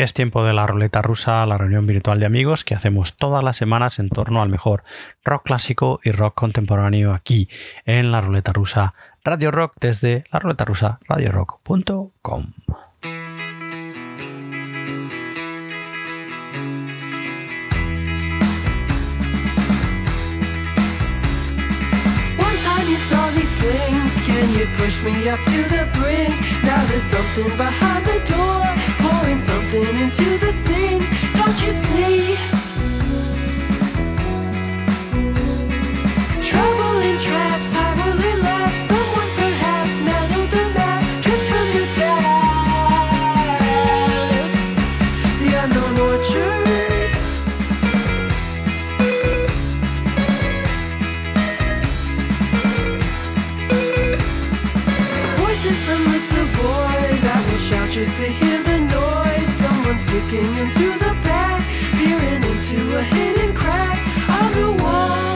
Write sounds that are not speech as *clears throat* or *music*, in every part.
Es tiempo de la ruleta rusa, la reunión virtual de amigos que hacemos todas las semanas en torno al mejor rock clásico y rock contemporáneo aquí en la ruleta rusa Radio Rock desde la ruleta rusa radiorock.com. Can pouring something into the sink, don't you see? Trouble in traps, time will elapse. Someone perhaps mellowed the map, dripped from the taps. The unknown orchard. Voices from the Savoy that will shout just to hear. Someone into the back, peering into a hidden crack on the wall.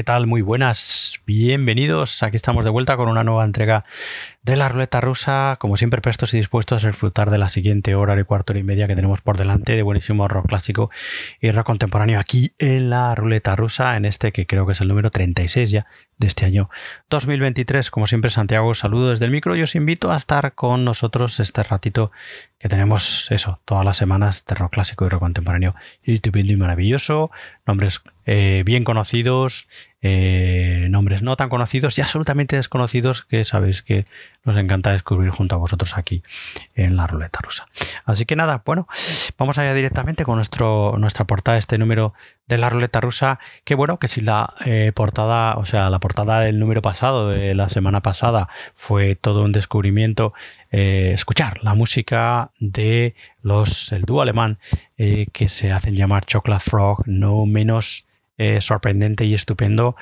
¿Qué tal? Muy buenas, bienvenidos. Aquí estamos de vuelta con una nueva entrega de la ruleta rusa, como siempre prestos y dispuestos a disfrutar de la siguiente hora y cuarto y media que tenemos por delante de buenísimo rock clásico y rock contemporáneo aquí en la ruleta rusa, en este que creo que es el número 36 ya de este año 2023. Como siempre, Santiago, os saludo desde el micro y os invito a estar con nosotros este ratito que tenemos eso, todas las semanas rock clásico y rock contemporáneo estupendo y maravilloso, nombres eh, bien conocidos, eh, nombres no tan conocidos y absolutamente desconocidos que sabéis que nos encanta descubrir junto a vosotros aquí en la ruleta rusa. Así que nada, bueno, vamos allá directamente con nuestro, nuestra portada, este número de la ruleta rusa, que bueno, que si la eh, portada, o sea, la portada del número pasado, de la semana pasada, fue todo un descubrimiento, eh, escuchar la música de los, el dúo alemán eh, que se hacen llamar Chocolate Frog, no menos sorprendente y estupendo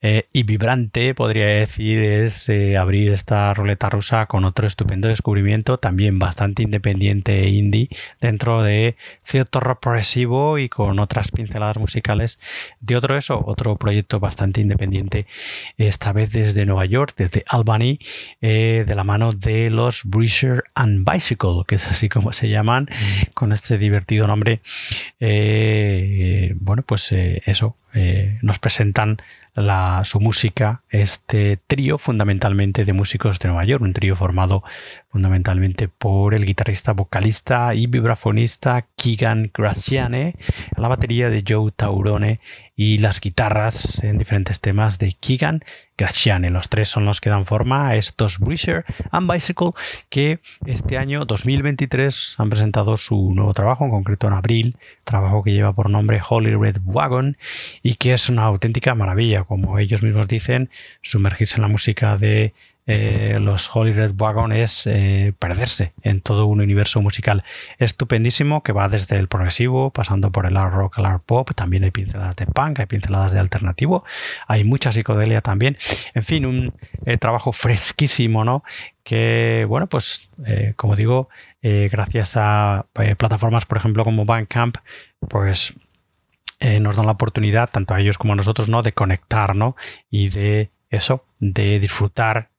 eh, y vibrante, podría decir, es eh, abrir esta ruleta rusa con otro estupendo descubrimiento, también bastante independiente e indie, dentro de cierto rock progresivo y con otras pinceladas musicales de otro eso, otro proyecto bastante independiente, esta vez desde Nueva York, desde Albany, de la mano de los Breezer and Bicycle, que es así como se llaman, con este divertido nombre. bueno, pues eso, eh, nos presentan la, su música, este trío fundamentalmente de músicos de Nueva York, un trío formado fundamentalmente por el guitarrista, vocalista y vibrafonista Keegan Graciane, la batería de Joe Taurone y las guitarras en diferentes temas de Keegan Graciane. Los tres son los que dan forma a estos Breezer and Bicycle que este año 2023 han presentado su nuevo trabajo, en concreto en abril, trabajo que lleva por nombre Holy Red Wagon y que es una auténtica maravilla como ellos mismos dicen, sumergirse en la música de eh, los Holy Red Wagon es eh, perderse en todo un universo musical estupendísimo que va desde el progresivo, pasando por el art rock, el art pop, también hay pinceladas de punk, hay pinceladas de alternativo, hay mucha psicodelia también, en fin, un eh, trabajo fresquísimo, ¿no? Que, bueno, pues, como digo, gracias a plataformas, por ejemplo, como Bandcamp, pues nos dan la oportunidad, tanto a ellos como a nosotros, ¿no? De conectar, ¿no? Y de eso, de disfrutar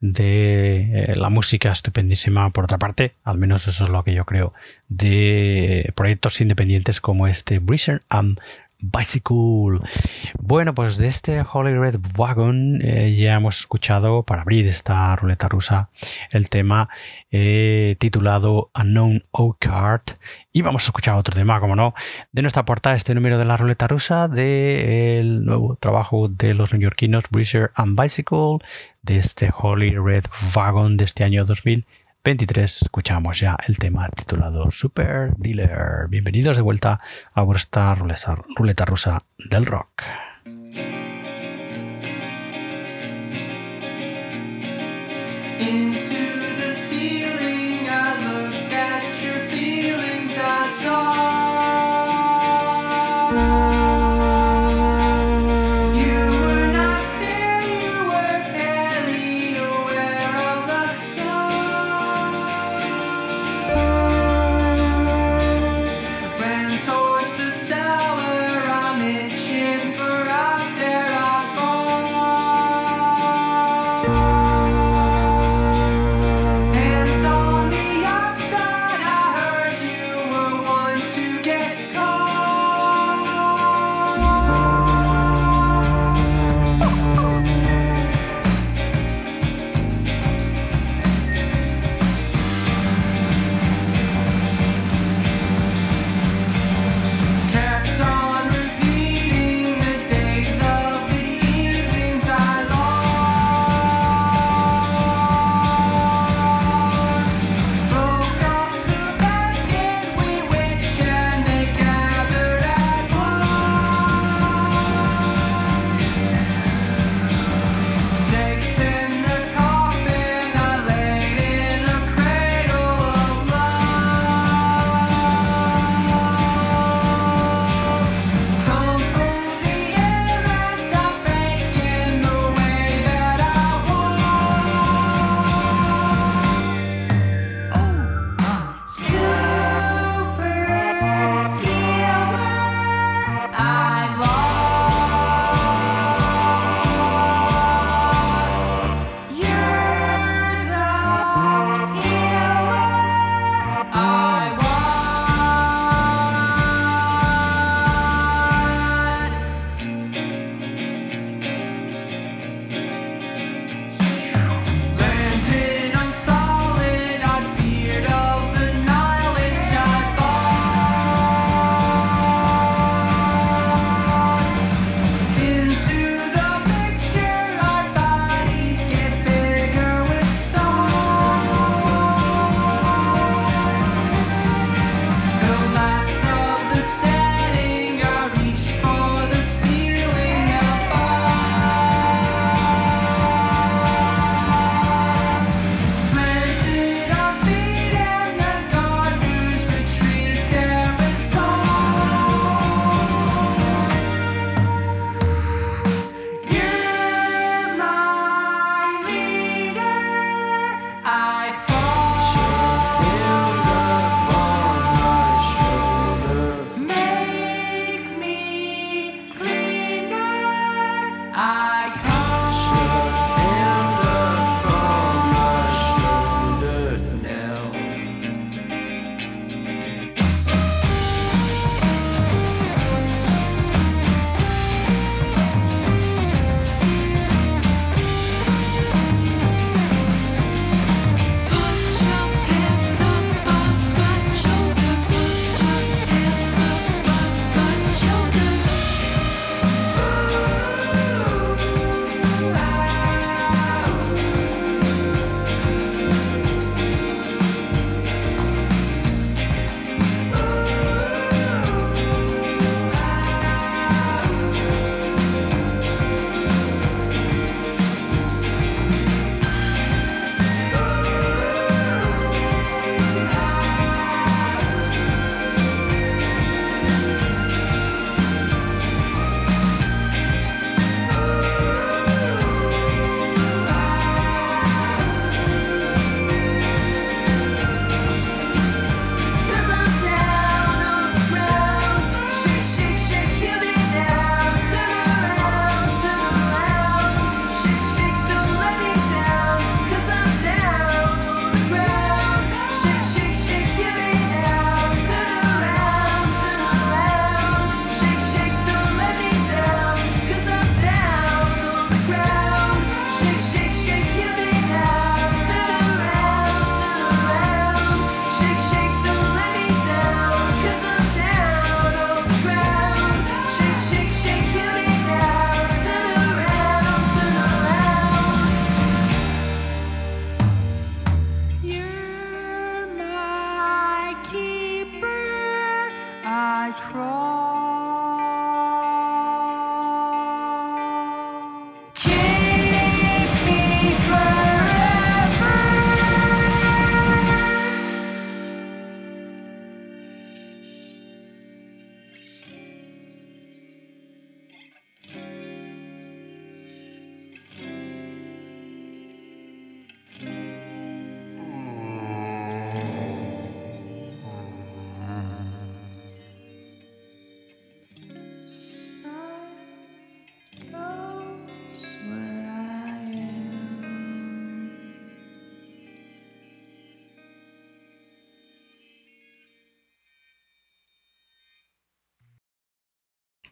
de eh, la música estupendísima, por otra parte, al menos eso es lo que yo creo, de proyectos independientes como este Breezer and Bicycle. Bueno, pues de este Holy Red Wagon eh, ya hemos escuchado para abrir esta ruleta rusa el tema eh, titulado Unknown O Card y vamos a escuchar otro tema, como no, de nuestra portada este número de la ruleta rusa del nuevo trabajo de los neoyorquinos Breezer and Bicycle de este Holy Red Wagon de este año 2000 23 escuchamos ya el tema titulado Super Dealer. Bienvenidos de vuelta a vuestra ruleta rusa del rock.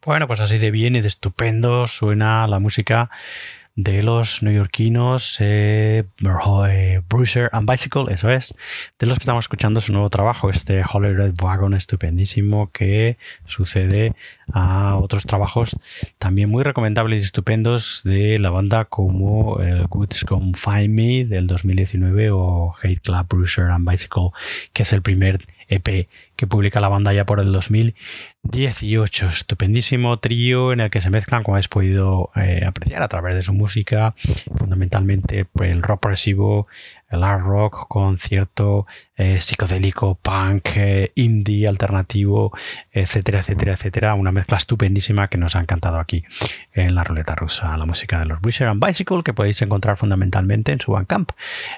Bueno, pues así de bien y de estupendo suena la música de los neoyorquinos eh, Bruiser and Bicycle, eso es, de los que estamos escuchando su nuevo trabajo, este Holy Red Wagon estupendísimo que sucede a otros trabajos también muy recomendables y estupendos de la banda como el eh, Goods Come Find Me del 2019 o Hate Club Bruiser and Bicycle, que es el primer EP que publica la banda ya por el 2018. Estupendísimo trío en el que se mezclan, como habéis podido eh, apreciar a través de su música, fundamentalmente el rock progresivo, el art rock con cierto eh, psicodélico, punk, eh, indie, alternativo, etcétera, etcétera, etcétera. Una mezcla estupendísima que nos ha encantado aquí en la ruleta rusa, la música de los Bruiser and Bicycle, que podéis encontrar fundamentalmente en su Bandcamp,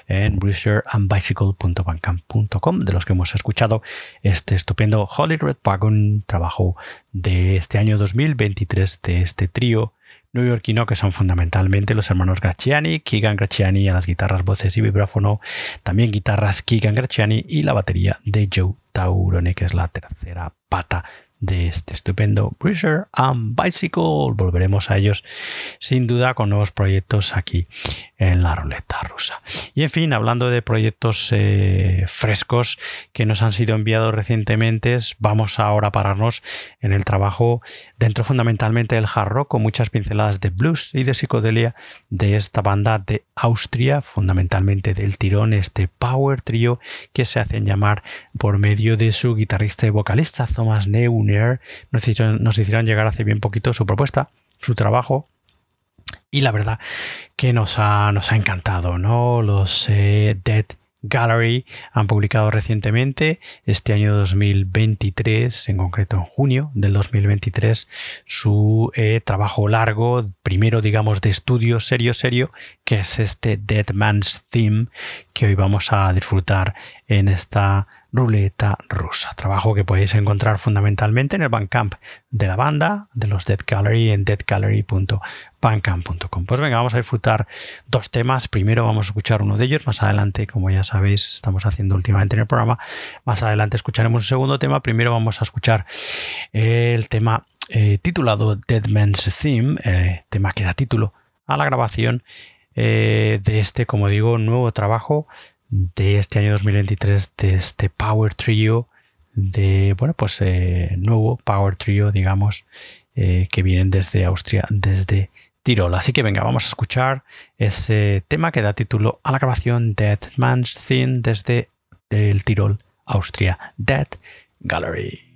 en bruiserandbicycle.bandcamp.com, de los que hemos escuchado este estupendo Holy Red Wagon, trabajo de este año 2023 de este trío neoyorquino que son fundamentalmente los hermanos Gracciani, Keegan Gracciani a las guitarras, voces y vibráfono, también guitarras Keegan Gracciani y la batería de Joe Taurone, que es la tercera pata de este estupendo Bruiser and Bicycle. Volveremos a ellos sin duda con nuevos proyectos aquí en la ruleta rusa. Y en fin, hablando de proyectos eh, frescos que nos han sido enviados recientemente, vamos ahora a pararnos en el trabajo dentro fundamentalmente del hard rock con muchas pinceladas de blues y de psicodelia de esta banda de Austria, fundamentalmente del tirón, este power trio que se hacen llamar por medio de su guitarrista y vocalista Thomas Neuner. Nos hicieron, nos hicieron llegar hace bien poquito su propuesta, su trabajo y la verdad que nos ha, nos ha encantado, ¿no? Los eh, Dead Gallery han publicado recientemente, este año 2023, en concreto en junio del 2023, su eh, trabajo largo, primero digamos de estudio serio serio, que es este Dead Man's Theme, que hoy vamos a disfrutar en esta ruleta rusa. Trabajo que podéis encontrar fundamentalmente en el Bandcamp de la banda, de los Dead Gallery, en deadgallery.bandcamp.com. Pues venga, vamos a disfrutar dos temas. Primero vamos a escuchar uno de ellos. Más adelante, como ya sabéis, estamos haciendo últimamente en el programa. Más adelante escucharemos un segundo tema. Primero vamos a escuchar el tema eh, titulado Dead Man's Theme, eh, tema que da título a la grabación eh, de este, como digo, nuevo trabajo de este año 2023 de este Power Trio de bueno pues eh, nuevo Power Trio digamos eh, que vienen desde Austria desde Tirol. Así que venga vamos a escuchar ese tema que da título a la grabación Dead Man's Theme desde el Tirol Austria. Dead Gallery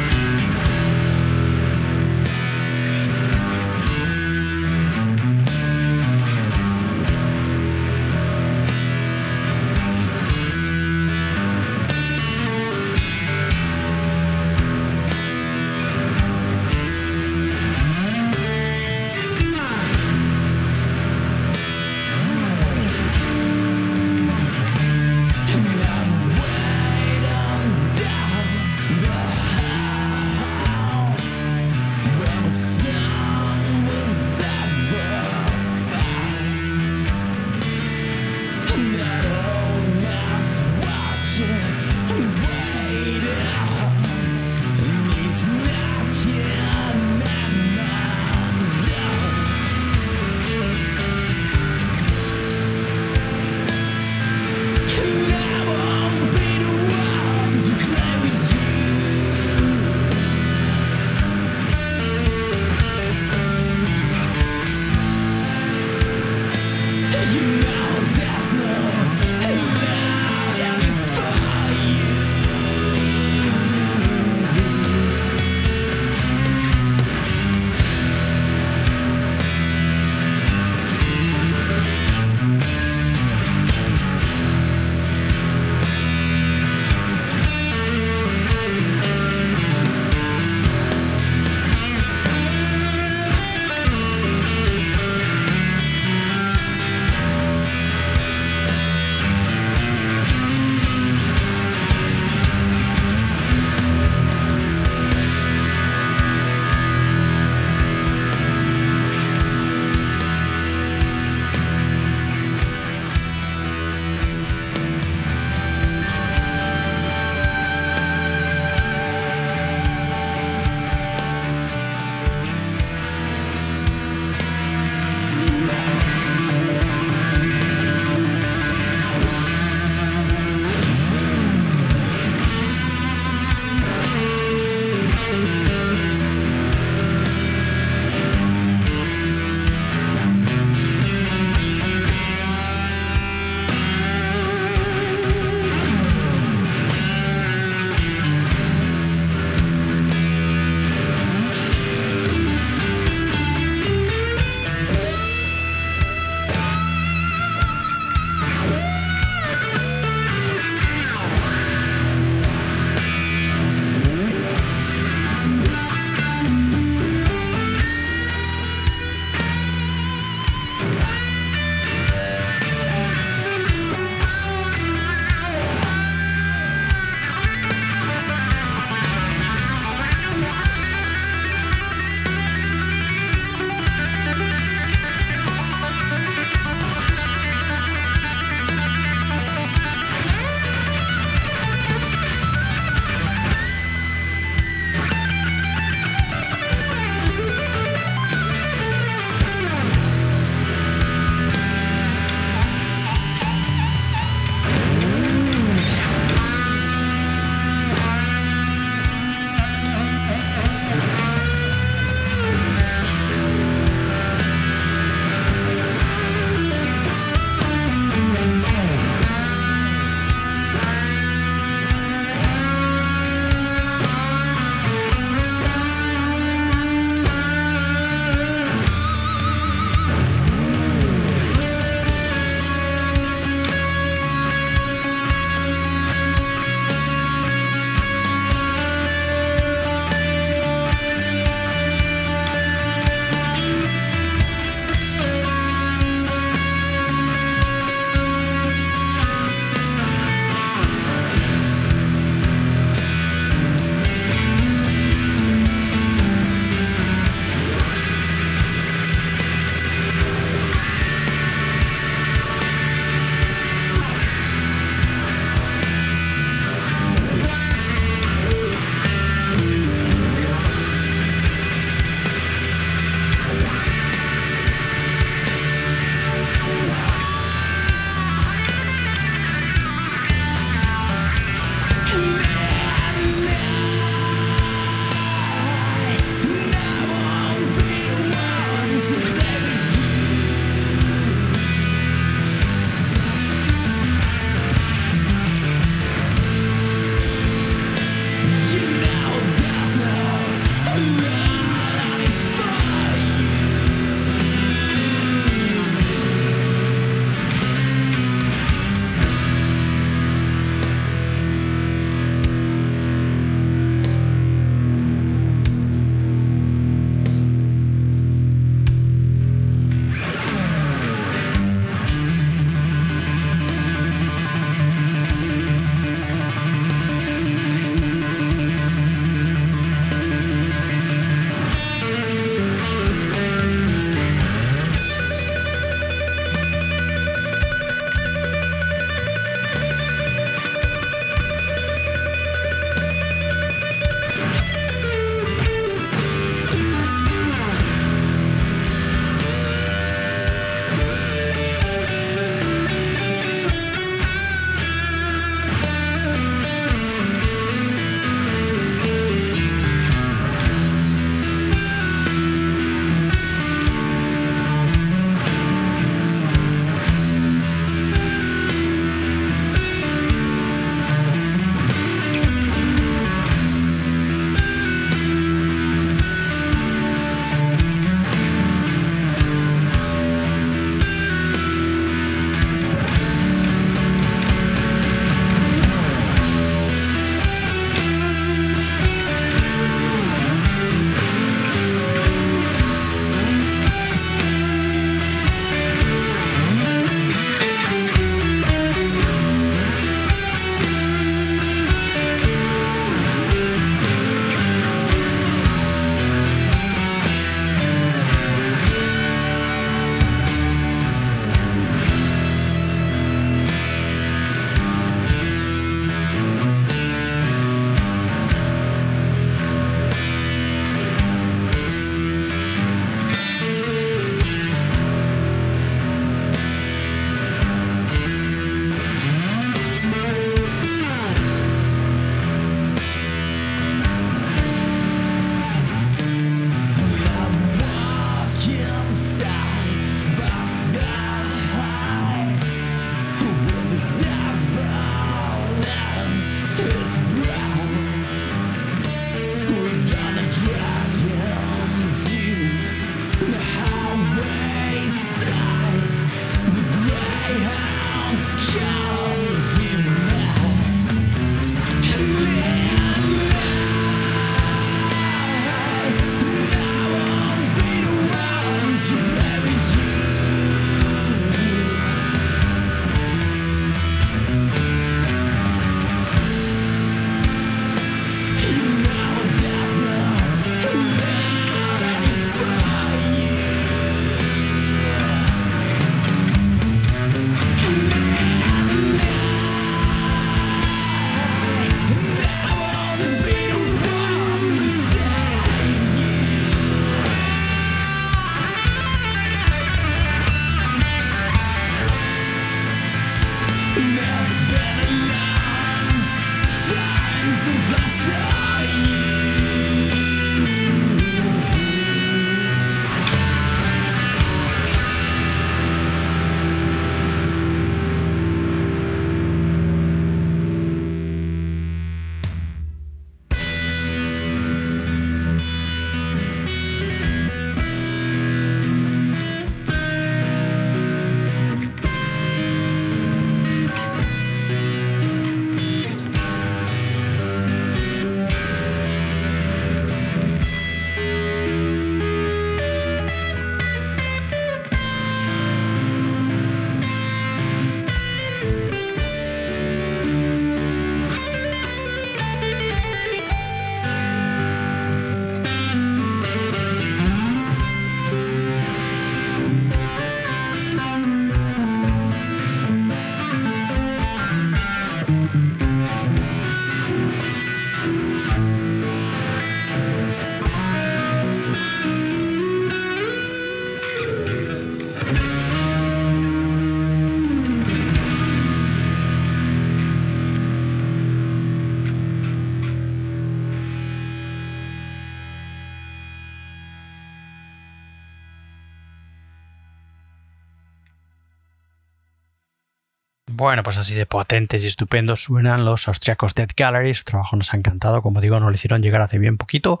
Bueno, pues así de potentes y estupendos suenan los austriacos Dead Gallery. Su trabajo nos ha encantado. Como digo, nos lo hicieron llegar hace bien poquito.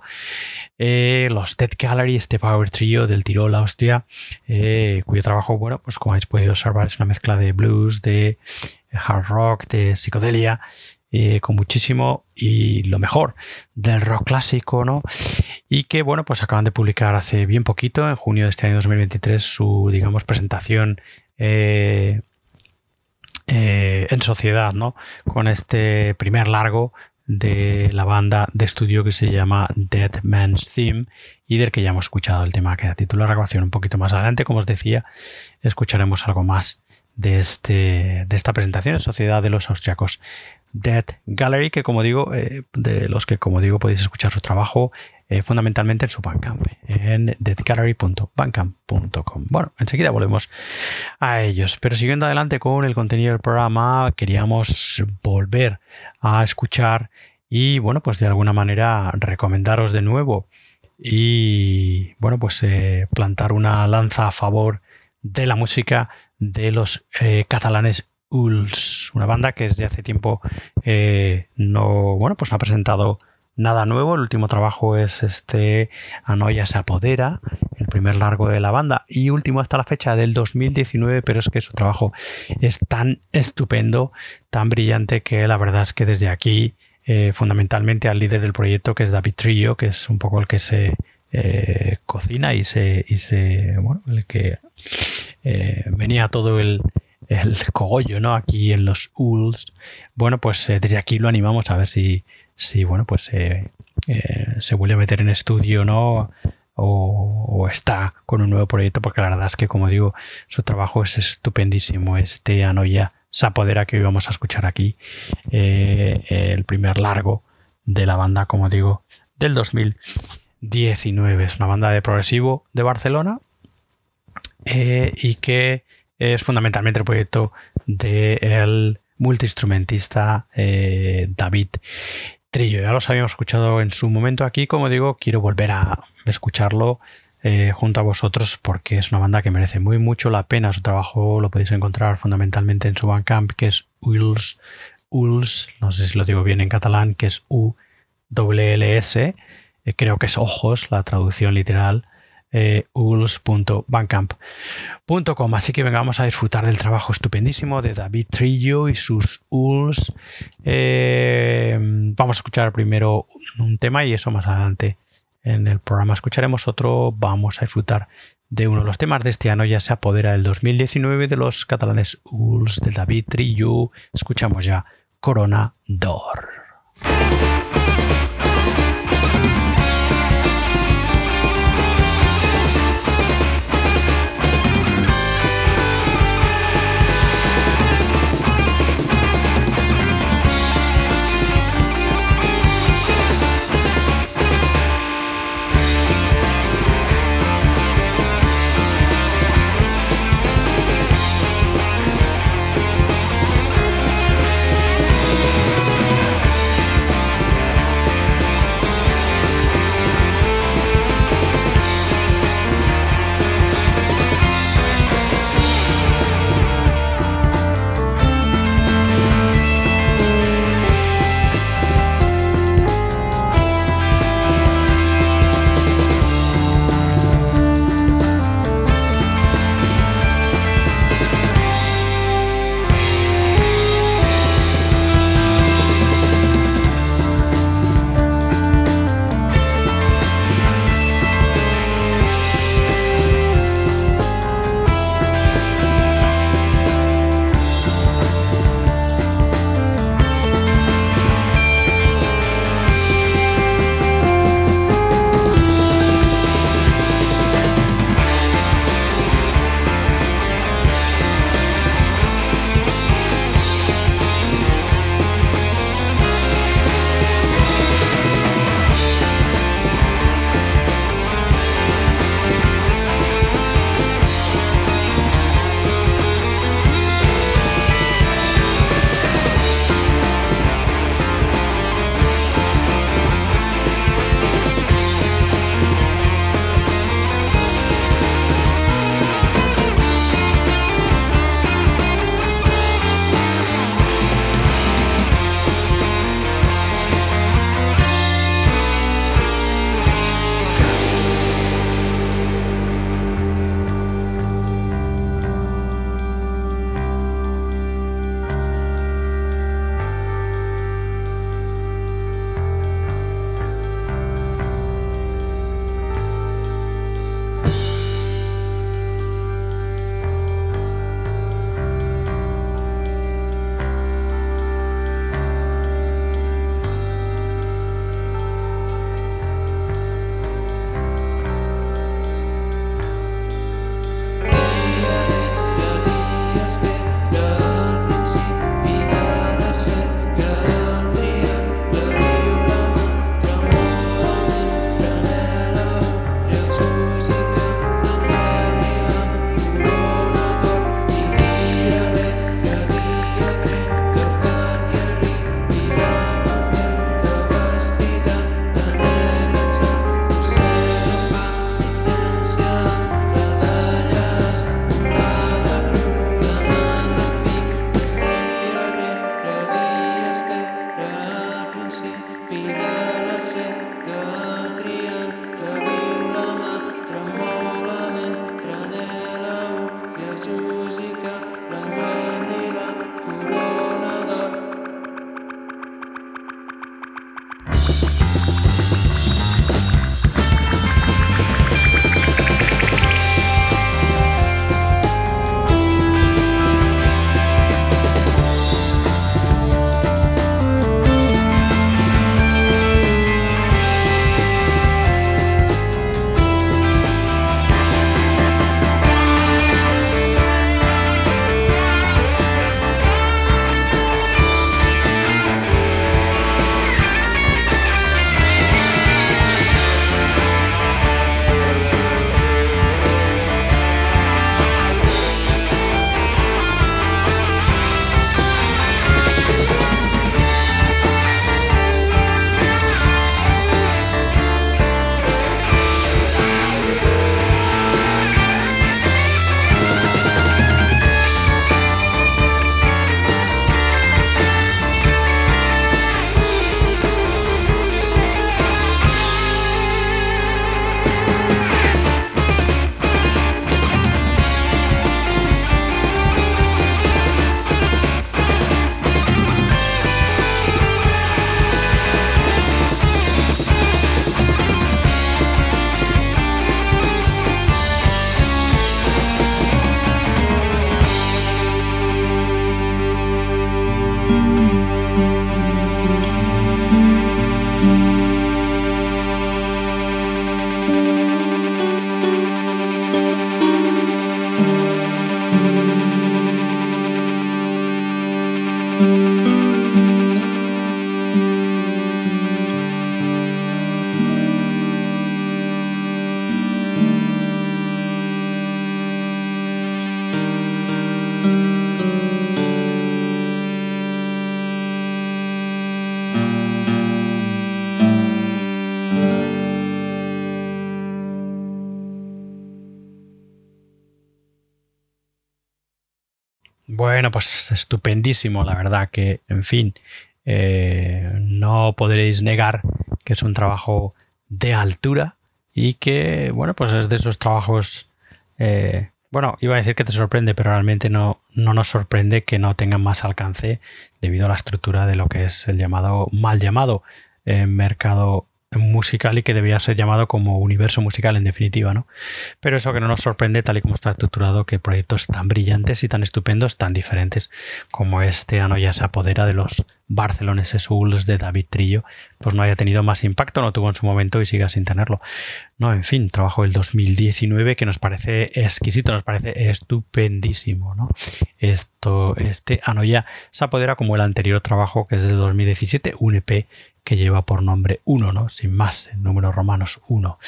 Eh, los Dead Gallery, este Power Trio del Tirol, Austria, eh, cuyo trabajo, bueno, pues como habéis podido observar, es una mezcla de blues, de hard rock, de psicodelia. Eh, con muchísimo y lo mejor del rock clásico, ¿no? Y que, bueno, pues acaban de publicar hace bien poquito, en junio de este año 2023, su, digamos, presentación eh, eh, en sociedad, ¿no? Con este primer largo de la banda de estudio que se llama Dead Man's Theme y del que ya hemos escuchado el tema que da título a grabación un poquito más adelante. Como os decía, escucharemos algo más de, este, de esta presentación en sociedad de los austriacos Dead Gallery, que como digo, eh, de los que como digo podéis escuchar su trabajo eh, fundamentalmente en su Bandcamp, en deadgallery.bandcamp.com. Bueno, enseguida volvemos a ellos, pero siguiendo adelante con el contenido del programa, queríamos volver a escuchar y bueno, pues de alguna manera recomendaros de nuevo y bueno, pues eh, plantar una lanza a favor de la música de los catalanes Uls, una banda que desde hace tiempo eh, no, bueno, pues no ha presentado nada nuevo. El último trabajo es este Anoya se apodera, el primer largo de la banda y último hasta la fecha del 2019, pero es que su trabajo es tan estupendo, tan brillante que la verdad es que desde aquí eh, fundamentalmente al líder del proyecto que es David Trillo, que es un poco el que se eh, cocina y se, y se bueno, el que venía todo el el cogollo, ¿no? Aquí en los ULS. Bueno, pues eh, desde aquí lo animamos a ver si, si bueno, pues eh, eh, se vuelve a meter en estudio, ¿no? O, está con un nuevo proyecto, porque la verdad es que, como digo, su trabajo es estupendísimo. Este Anoya Sapodera que hoy vamos a escuchar aquí, el primer largo de la banda, como digo, del 2019. Es una banda de progresivo de Barcelona y que es fundamentalmente el proyecto del multiinstrumentista eh, David Trillo. Ya los habíamos escuchado en su momento aquí, como digo, quiero volver a escucharlo eh, junto a vosotros porque es una banda que merece muy mucho la pena. Su trabajo lo podéis encontrar fundamentalmente en su Bandcamp, que es Uls, Uls, no sé si lo digo bien en catalán, que es U W S, eh, creo que es ojos, la traducción literal eh. Así que venga, vamos a disfrutar del trabajo estupendísimo de David Trillo y sus ULS. Eh, vamos a escuchar primero un tema y eso más adelante en el programa escucharemos otro. Vamos a disfrutar de uno de los temas de este año. Ya se apodera el 2019 de los catalanes ULS de David Trillo. Escuchamos ya Corona Dor. Pues estupendísimo, la verdad que, en fin, eh, no podréis negar que es un trabajo de altura y que, bueno, pues es de esos trabajos, eh, bueno, iba a decir que te sorprende, pero realmente no, no nos sorprende que no tengan más alcance debido a la estructura de lo que es el llamado, mal llamado, eh, mercado musical y que debía ser llamado como universo musical en definitiva, ¿no? Pero eso que no nos sorprende tal y como está estructurado que proyectos tan brillantes y tan estupendos, tan diferentes como este ano ya se apodera de los barceloneses Souls de David Trillo, pues no haya tenido más impacto, no tuvo en su momento y siga sin tenerlo. No, en fin, trabajo del 2019 que nos parece exquisito, nos parece estupendísimo, ¿no? Esto, este ano ya se apodera como el anterior trabajo que es del 2017, un EP que lleva por nombre 1, ¿no? Sin más, en números romanos 1.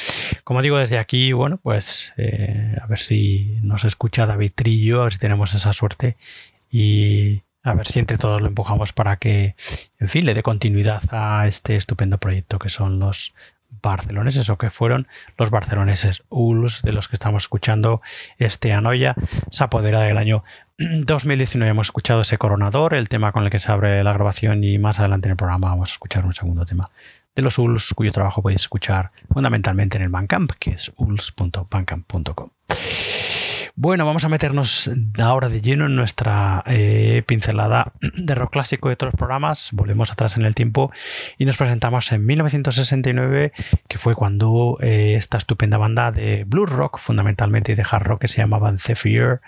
Como digo desde aquí, bueno, pues eh, a ver si nos escucha David Trillo, a ver si tenemos esa suerte y a ver si entre todos lo empujamos para que, en fin, le dé continuidad a este estupendo proyecto que son los barceloneses o que fueron los barceloneses ULS de los que estamos escuchando este Anoya se apodera del año *clears throat* 2019 hemos escuchado ese coronador el tema con el que se abre la grabación y más adelante en el programa vamos a escuchar un segundo tema de los ULS cuyo trabajo podéis escuchar fundamentalmente en el Bandcamp que es uls.bandcamp.com bueno, vamos a meternos ahora de lleno en nuestra eh, pincelada de rock clásico de otros programas. Volvemos atrás en el tiempo y nos presentamos en 1969, que fue cuando eh, esta estupenda banda de blues rock, fundamentalmente y de hard rock, que se llamaban Zephyr,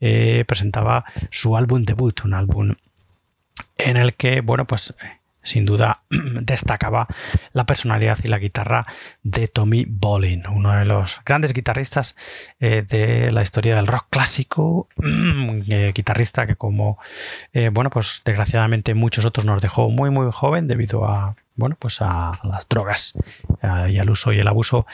eh, presentaba su álbum debut, un álbum en el que, bueno, pues sin duda *clears throat* destacaba la personalidad y la guitarra de Tommy Bolin, uno de los grandes guitarristas eh, de la historia del rock clásico, *clears throat* eh, guitarrista que como, eh, bueno, pues desgraciadamente muchos otros nos dejó muy muy joven debido a, bueno, pues a las drogas y al uso y el abuso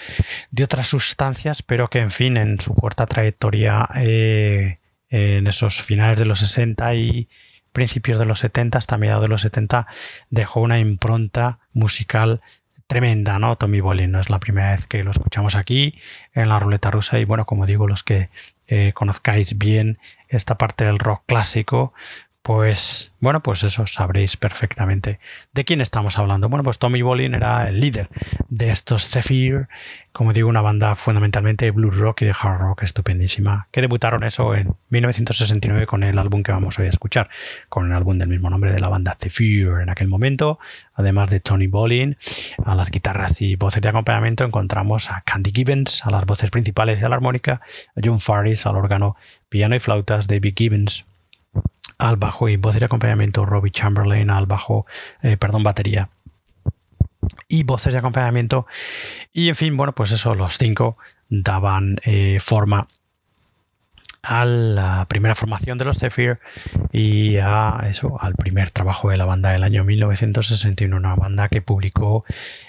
de otras sustancias, pero que en fin, en su corta trayectoria en esos finales de los 60 y principios de los 70, hasta mediados de los 70, dejó una impronta musical tremenda, ¿no? Tommy Bolin, no es la primera vez que lo escuchamos aquí en la ruleta rusa y bueno, como digo, los que eh, conozcáis bien esta parte del rock clásico, pues bueno, pues eso sabréis perfectamente de quién estamos hablando. Bueno, pues Tommy Bolin era el líder de estos Zephyr, como digo, una banda fundamentalmente blues rock y de hard rock estupendísima, que debutaron eso en 1969 con el álbum que vamos hoy a escuchar, con el álbum del mismo nombre de la banda Zephyr en aquel momento, además de Tony Bolin, a las guitarras y voces de acompañamiento encontramos a Candy Gibbons, a las voces principales y a la armónica, a John Faris al órgano, piano y flautas, David Gibbons al bajo y voz de acompañamiento Robbie Chamberlain al bajo, eh, perdón, batería y voces de acompañamiento. Y en fin, bueno, pues eso, los cinco daban eh, forma a la primera formación de los Zephyr y a eso, al primer trabajo de la banda del año 1961, una banda que publicó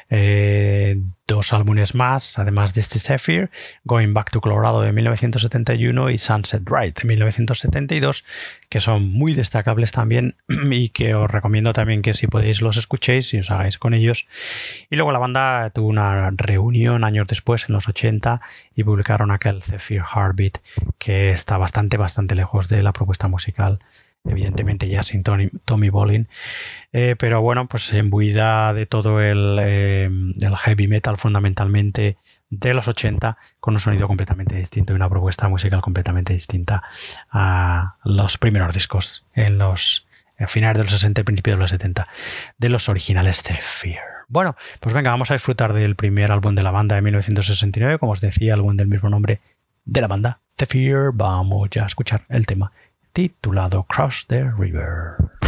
eh, dos álbumes más, además de este Zephyr, Going Back to Colorado de 1971 y Sunset Ride de 1972, que son muy destacables también *clears throat* y que os recomiendo también que si podéis los escuchéis y os hagáis con ellos. Y luego la banda tuvo una reunión años después, en los 80, y publicaron aquel Zephyr Heartbeat, que está bastante, bastante lejos de la propuesta musical evidentemente ya sin Tommy Bolin, eh, pero bueno, pues embuida de todo el, eh, heavy metal fundamentalmente de los 80 con un sonido completamente distinto y una propuesta musical completamente distinta a los primeros discos en los finales de los 60 y principios de los 70 de los originales de Fear. Bueno, pues venga, vamos a disfrutar del primer álbum de la banda de 1969, como os decía, álbum del mismo nombre de la banda, The Fear. Vamos ya a escuchar el tema titulado Cross the River.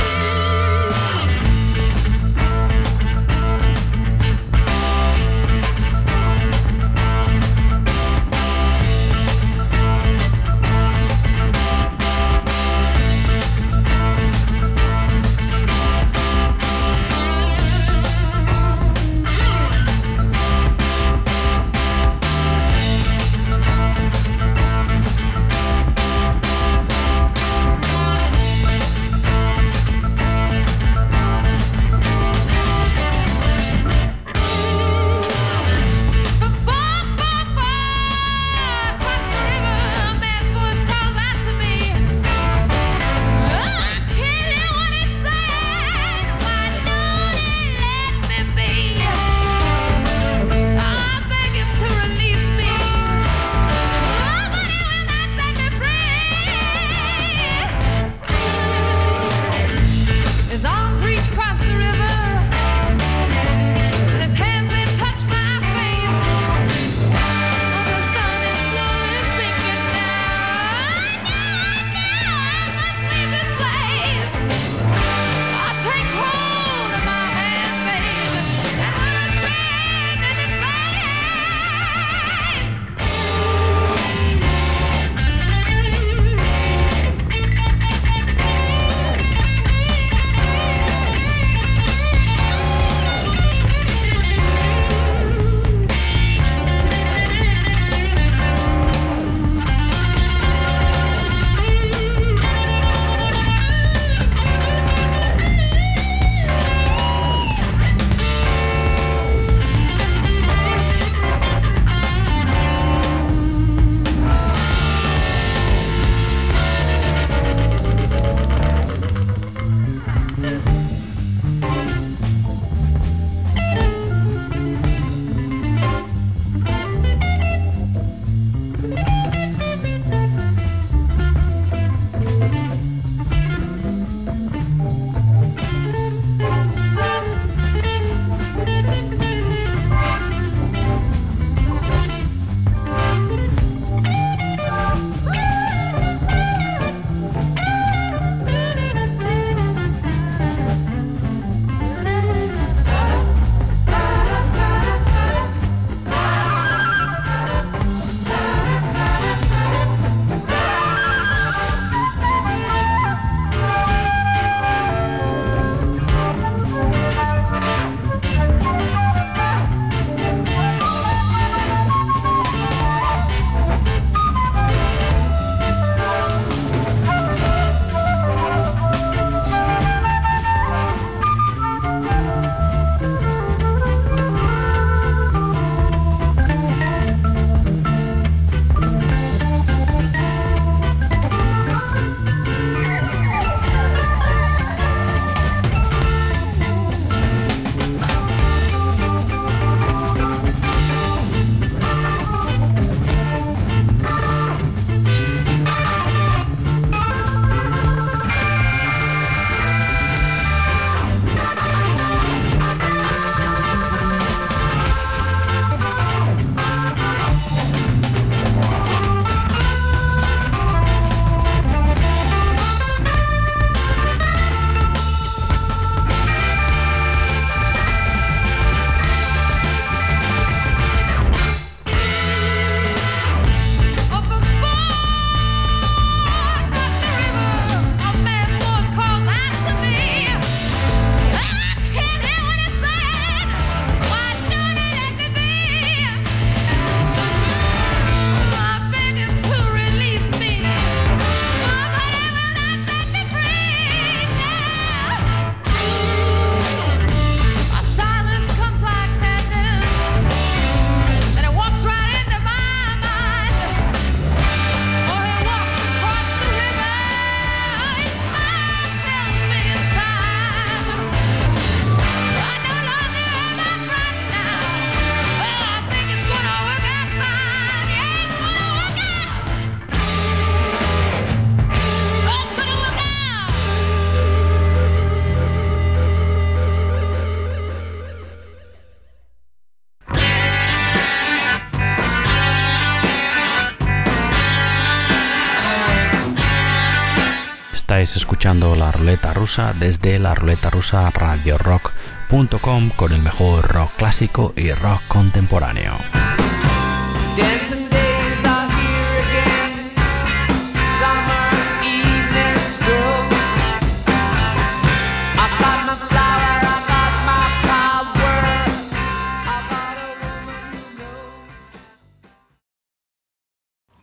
Escuchando la ruleta rusa desde la ruleta rusa radio rock.com con el mejor rock clásico y rock contemporáneo.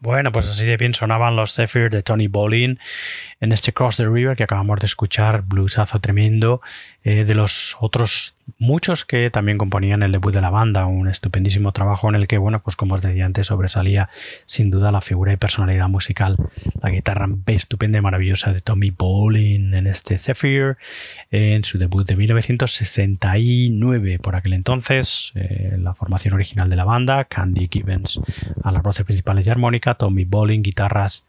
Bueno, pues así de bien sonaban los Zephyr de Tony Bolin en este Cross the River que acabamos de escuchar, bluesazo tremendo, eh, de los otros muchos que también componían el debut de la banda, un estupendísimo trabajo en el que, bueno, pues como os decía antes, sobresalía sin duda la figura y personalidad musical, la guitarra estupenda y maravillosa de Tommy Bolin en este Zephyr, en su debut de 1969, por aquel entonces, eh, la formación original de la banda, Candy Gibbons a las voces principales y armónica, Tommy Bolin, guitarras,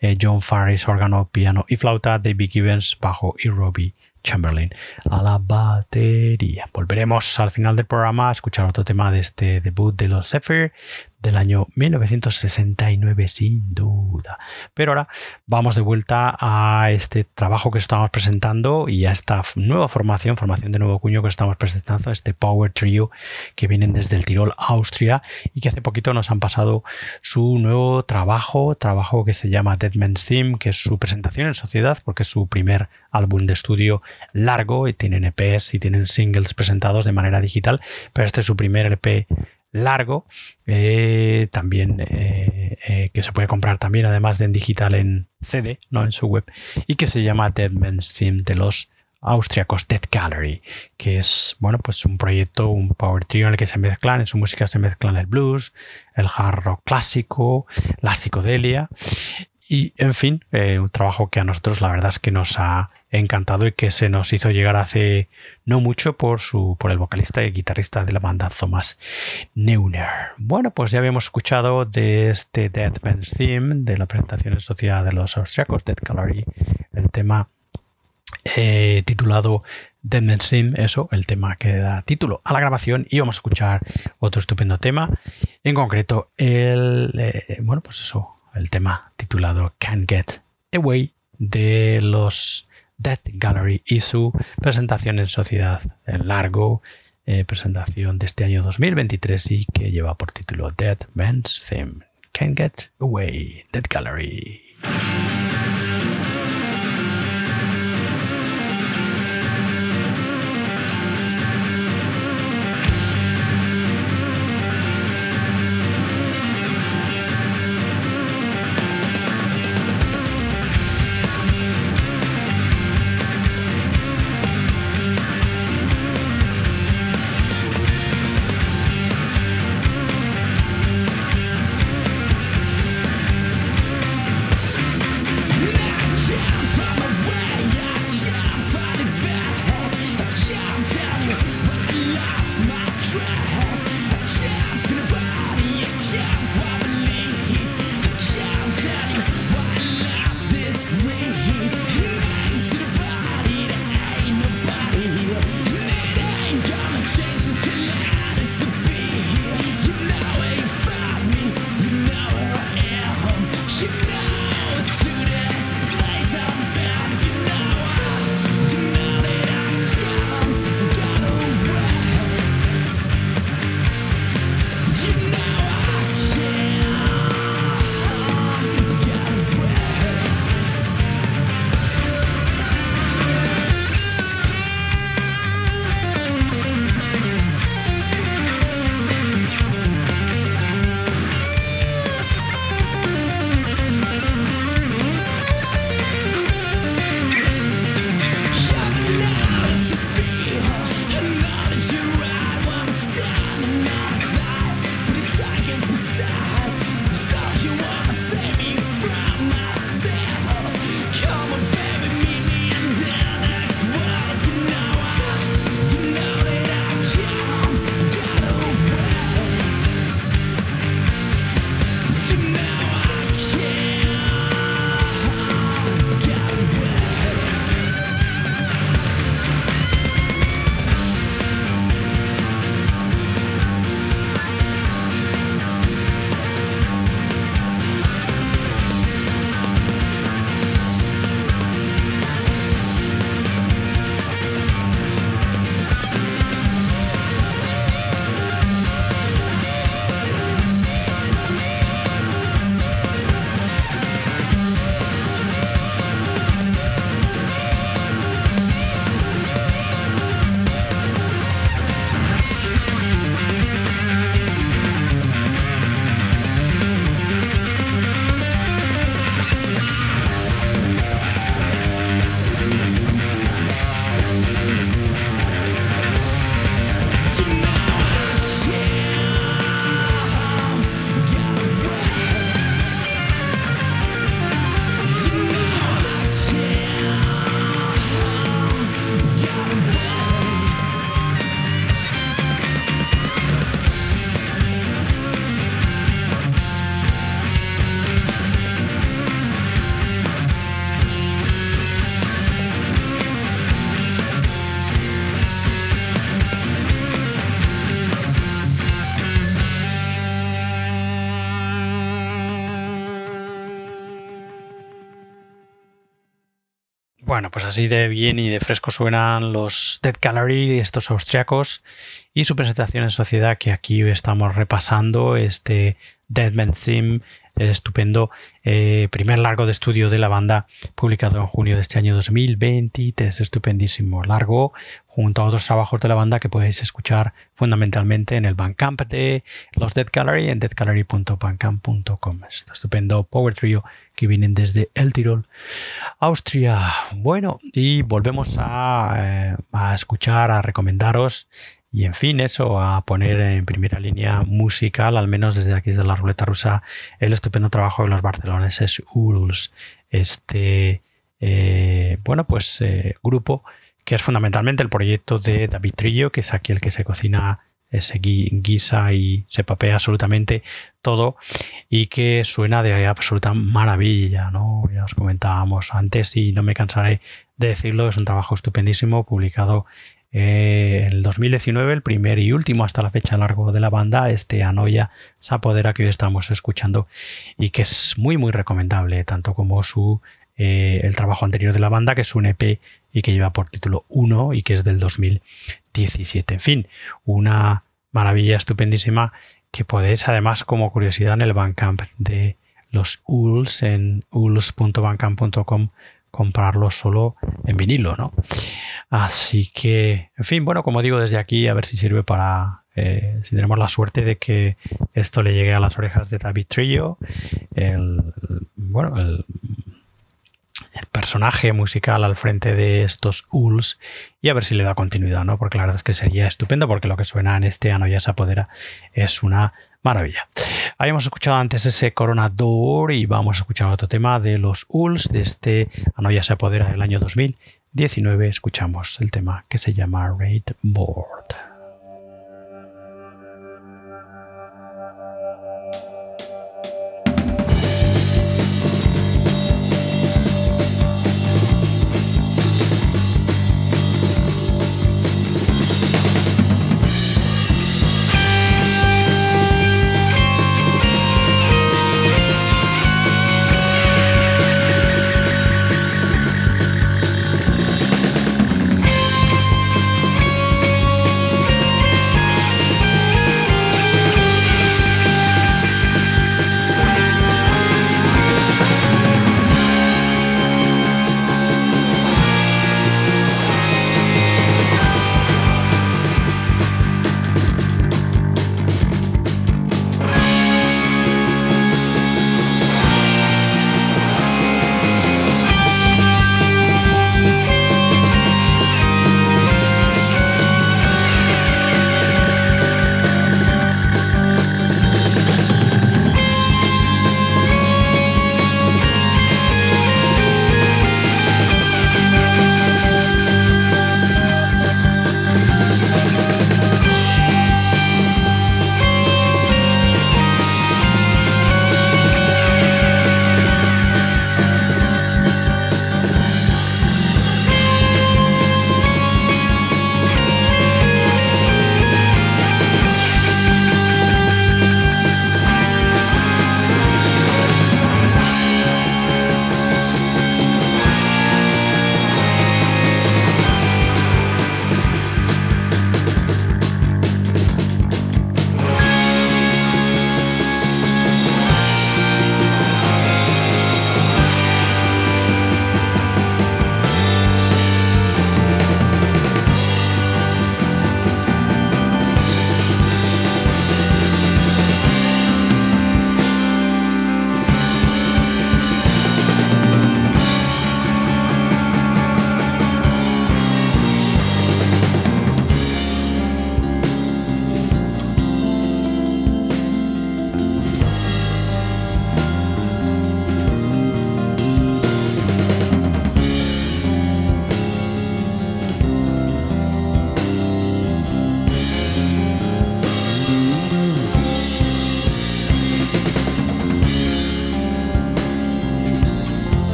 eh, John Farris, órgano, piano y flauta, David Gibbons, bajo y Robbie Chamberlain a la batería. Volveremos al final del programa a escuchar otro tema de este debut de los Zephyr del año 1969 sin duda. Pero ahora vamos de vuelta a este trabajo que estamos presentando y a esta nueva formación, formación de nuevo cuño que estamos presentando, este Power Trio que vienen desde el Tirol, Austria y que hace poquito nos han pasado su nuevo trabajo, trabajo que se llama Dead Man's Theme, que es su presentación en sociedad porque es su primer álbum de estudio largo y tienen EPs y tienen singles presentados de manera digital, pero este es su primer EP largo, eh, también eh, eh, que se puede comprar también además de en digital en CD, no en su web, y que se llama Dead Man's de los austriacos Dead Gallery, que es bueno pues un proyecto, un power trio en el que se mezclan, en su música se mezclan el blues, el hard rock clásico, la psicodelia y en fin, un trabajo que a nosotros la verdad es que nos ha encantado y que se nos hizo llegar hace no mucho por, su, por el vocalista y guitarrista de la banda Thomas Neuner. Bueno, pues ya habíamos escuchado de este Dead Man's Theme, de la presentación en sociedad de los austriacos Dead Gallery, el tema eh, titulado Dead Man's Theme, eso, el tema que da título a la grabación y vamos a escuchar otro estupendo tema, en concreto el, eh, bueno, pues eso, el tema titulado Can't Get Away de los Death Gallery y su presentación en sociedad en largo, eh, presentación de este año 2023 y que lleva por título Dead Man's Theme. Can't Get Away, Dead Gallery. Bueno, pues así de bien y de fresco suenan los Dead Gallery, estos austriacos, y su presentación en sociedad que aquí estamos repasando, este Dead Man Sim, estupendo eh, primer largo de estudio de la banda publicado en junio de este año 2023, estupendísimo largo, junto a otros trabajos de la banda que podéis escuchar fundamentalmente en el Bandcamp de los Dead Gallery en deadgallery.bandcamp.com. Estupendo Power Trio que vienen desde el Tirol, Austria. Bueno, y volvemos a, eh, a escuchar, a recomendaros y en fin, eso, a poner en primera línea musical, al menos desde aquí desde la ruleta rusa, el estupendo trabajo de los barceloneses Urls, este, eh, bueno, pues eh, grupo que es fundamentalmente el proyecto de David Trillo, que es aquí el que se cocina, se guisa y se papea absolutamente todo y que suena de absoluta maravilla, ¿no? Ya os comentábamos antes y no me cansaré de decirlo, es un trabajo estupendísimo publicado eh, el 2019, el primer y último hasta la fecha largo de la banda, este Anoya Sapodera que hoy estamos escuchando y que es muy muy recomendable, tanto como su eh, el trabajo anterior de la banda, que es un EP y que lleva por título 1 y que es del 2017. En fin, una maravilla estupendísima que podéis además como curiosidad en el Bandcamp de los ULS en uls.bandcamp.com comprarlo solo en vinilo, ¿no? Así que, en fin, bueno, como digo desde aquí, a ver si sirve para, eh, si tenemos la suerte de que esto le llegue a las orejas de David Trillo, el, bueno, el, personaje musical al frente de estos Uls y a ver si le da continuidad, ¿no? Porque la verdad es que sería estupendo porque lo que suena en este Ano ya se apodera es una maravilla. Habíamos escuchado antes ese Coronador y vamos a escuchar otro tema de los Uls de este Anoya se apodera del año 2019. Escuchamos el tema que se llama Raid Board.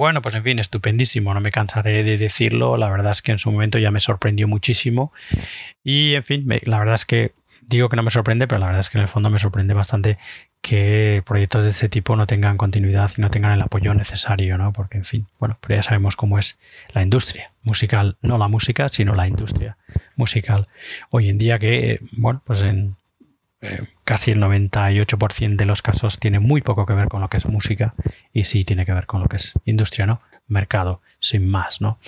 Bueno, pues en fin, estupendísimo, no me cansaré de decirlo, la verdad es que en su momento ya me sorprendió muchísimo y en fin, la verdad es que digo que no me sorprende, pero la verdad es que en el fondo me sorprende bastante que proyectos de este tipo no tengan continuidad y no tengan el apoyo necesario, ¿no? Porque, en fin, bueno, pero ya sabemos cómo es la industria musical, no la música, sino la industria musical. Hoy en día que, bueno, pues en eh, casi el 98% de los casos tiene muy poco que ver con lo que es música y sí tiene que ver con lo que es industria, ¿no? Mercado, sin más, ¿no?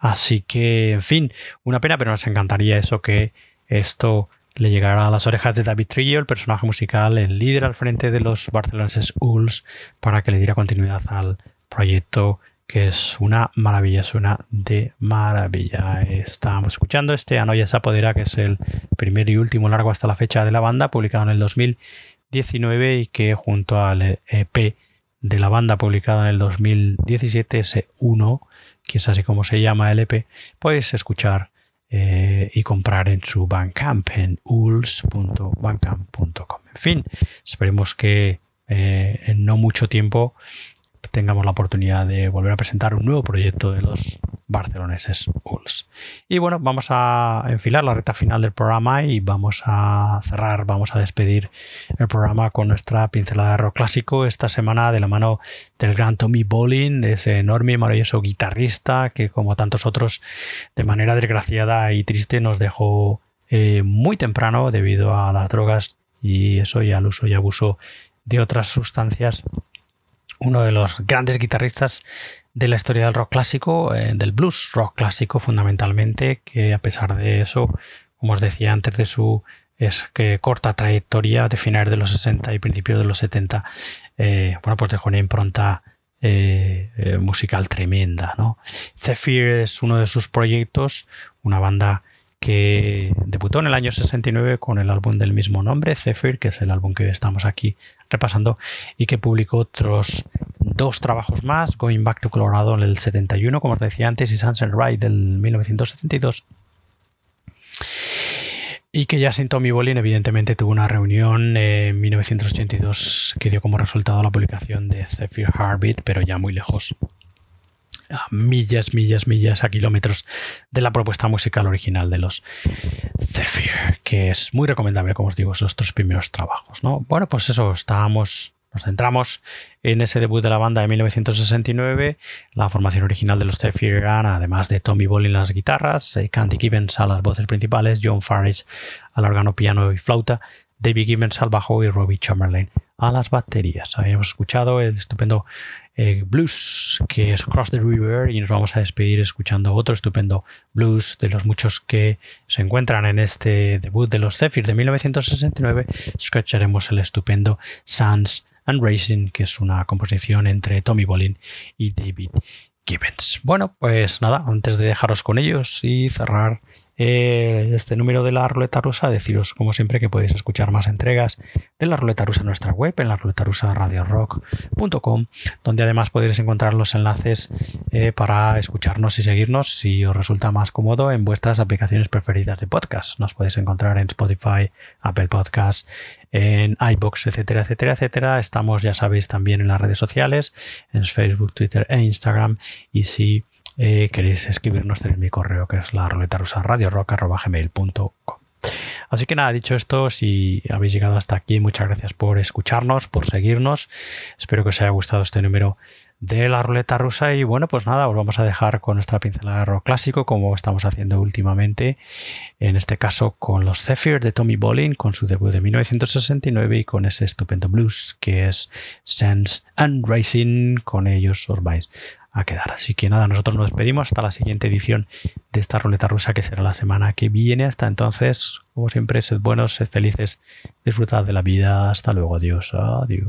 Así que, en fin, una pena, pero nos encantaría eso que esto le llegará a las orejas de David Trillo, el personaje musical, el líder al frente de los barceloneses Ulls, para que le diera continuidad al proyecto que es una maravilla, es una de maravilla. Estamos escuchando este Anoya Sapodera, que es el primer y último largo hasta la fecha de la banda, publicado en el 2019 y que junto al EP de la banda publicado en el 2017, ese 1, que es así como se llama el EP, podéis escuchar eh, y comprar en su Bandcamp en uls.bandcamp.com. En fin, esperemos que eh, en no mucho tiempo tengamos la oportunidad de volver a presentar un nuevo proyecto de los barceloneses Bulls. Y bueno, vamos a enfilar la recta final del programa y vamos a cerrar, vamos a despedir el programa con nuestra pincelada de rock clásico esta semana de la mano del gran Tommy Bolin, de ese enorme y maravilloso guitarrista que como tantos otros de manera desgraciada y triste nos dejó eh, muy temprano debido a las drogas y eso y al uso y abuso de otras sustancias uno de los grandes guitarristas de la historia del rock clásico, eh, del blues rock clásico fundamentalmente, que a pesar de eso, como os decía antes de su es que corta trayectoria de finales de los 60 y principios de los 70, eh, bueno, pues dejó una impronta eh, musical tremenda. ¿no? Zephyr es uno de sus proyectos, una banda que debutó en el año 69 con el álbum del mismo nombre, Zephyr, que es el álbum que estamos aquí repasando, y que publicó otros dos trabajos más, Going Back to Colorado en el 71, como os decía antes, y Sunset Ride del 1972. Y que ya sin Tommy Bolin, evidentemente, tuvo una reunión en 1982 que dio como resultado la publicación de Zephyr Heartbeat, pero ya muy lejos a millas, millas, millas, a kilómetros de la propuesta musical original de los Zephyr, que es muy recomendable, como os digo, esos tres primeros trabajos. ¿no? Bueno, pues eso, estábamos, nos centramos en ese debut de la banda de 1969. La formación original de los Zephyr eran, además de Tommy Bolin en las guitarras, eh, Candy Gibbons a las voces principales, John Farage al órgano, piano y flauta, David Gibbons al bajo y Robbie Chamberlain a las baterías. Habíamos escuchado el estupendo eh, blues que es Cross the River y nos vamos a despedir escuchando otro estupendo blues de los muchos que se encuentran en este debut de los Zephyr de 1969. Escucharemos el estupendo Suns and Racing, que es una composición entre Tommy Bolin y David Gibbons. Bueno, pues nada, antes de dejaros con ellos y cerrar eh, este número de la ruleta rusa, deciros como siempre que podéis escuchar más entregas de la ruleta rusa en nuestra web, en la ruleta rusa radiorock.com, donde además podéis encontrar los enlaces eh, para escucharnos y seguirnos si os resulta más cómodo en vuestras aplicaciones preferidas de podcast. Nos podéis encontrar en Spotify, Apple Podcasts, en iBox, etcétera, etcétera, etcétera. Estamos, ya sabéis, también en las redes sociales, en Facebook, Twitter e Instagram. Y si eh, queréis escribirnos, tenéis mi correo que es la ruleta rusa gmail.com Así que nada, dicho esto, si habéis llegado hasta aquí, muchas gracias por escucharnos, por seguirnos. Espero que os haya gustado este número de la ruleta rusa y bueno, pues nada, os vamos a dejar con nuestra pincelada de rock clásico como estamos haciendo últimamente, en este caso con los Zephyr de Tommy Bolin, con su debut de 1969 y con ese estupendo blues que es Sense and Racing, con ellos os vais a quedar. Así que nada, nosotros nos despedimos hasta la siguiente edición de esta ruleta rusa que será la semana que viene. Hasta entonces, como siempre, sed buenos, sed felices, disfrutad de la vida. Hasta luego, adiós, adiós.